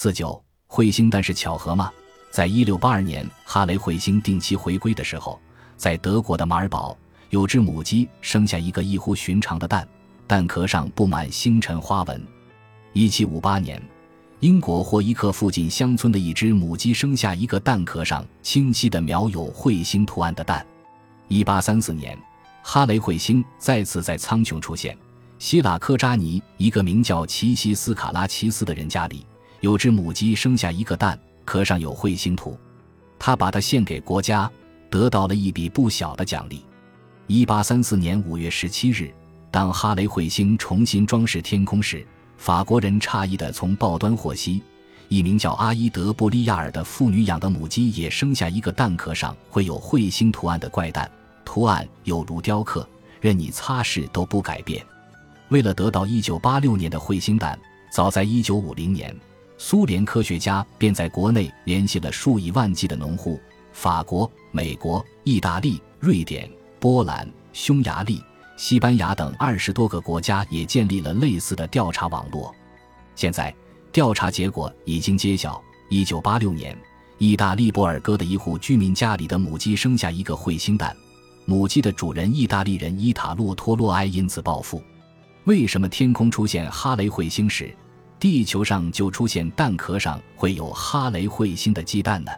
四九彗星蛋是巧合吗？在一六八二年哈雷彗星定期回归的时候，在德国的马尔堡，有只母鸡生下一个异乎寻常的蛋，蛋壳上布满星辰花纹。一七五八年，英国霍伊克附近乡村的一只母鸡生下一个蛋壳上清晰地描有彗星图案的蛋。一八三四年，哈雷彗星再次在苍穹出现。希腊科扎尼一个名叫奇西斯卡拉奇斯的人家里，有只母鸡生下一个蛋，壳上有彗星图。他把它献给国家，得到了一笔不小的奖励。一八三四年五月十七日，当哈雷彗星重新装饰天空时，法国人诧异地从报端获悉，一名叫阿伊德布利亚尔的妇女养的母鸡也生下一个蛋壳上会有彗星图案的怪蛋，图案有如雕刻，任你擦拭都不改变。为了得到1986年的彗星蛋，早在1950年，苏联科学家便在国内联系了数以万计的农户。法国、美国、意大利、瑞典、波兰、匈牙利、西班牙等二十多个国家也建立了类似的调查网络。现在，调查结果已经揭晓：1986年，意大利波尔戈的一户居民家里的母鸡生下一个彗星蛋，母鸡的主人意大利人伊塔洛·托洛埃因此暴富。为什么天空出现哈雷彗星时，地球上就出现蛋壳上会有哈雷彗星的鸡蛋呢？